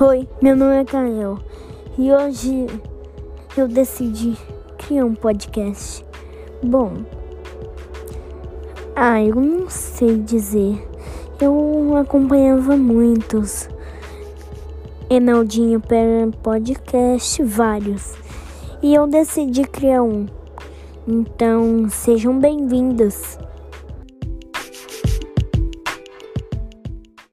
Oi, meu nome é Kael e hoje eu decidi criar um podcast. Bom, ah, eu não sei dizer. Eu acompanhava muitos. Enaldinho para podcast, vários. E eu decidi criar um. Então, sejam bem-vindos.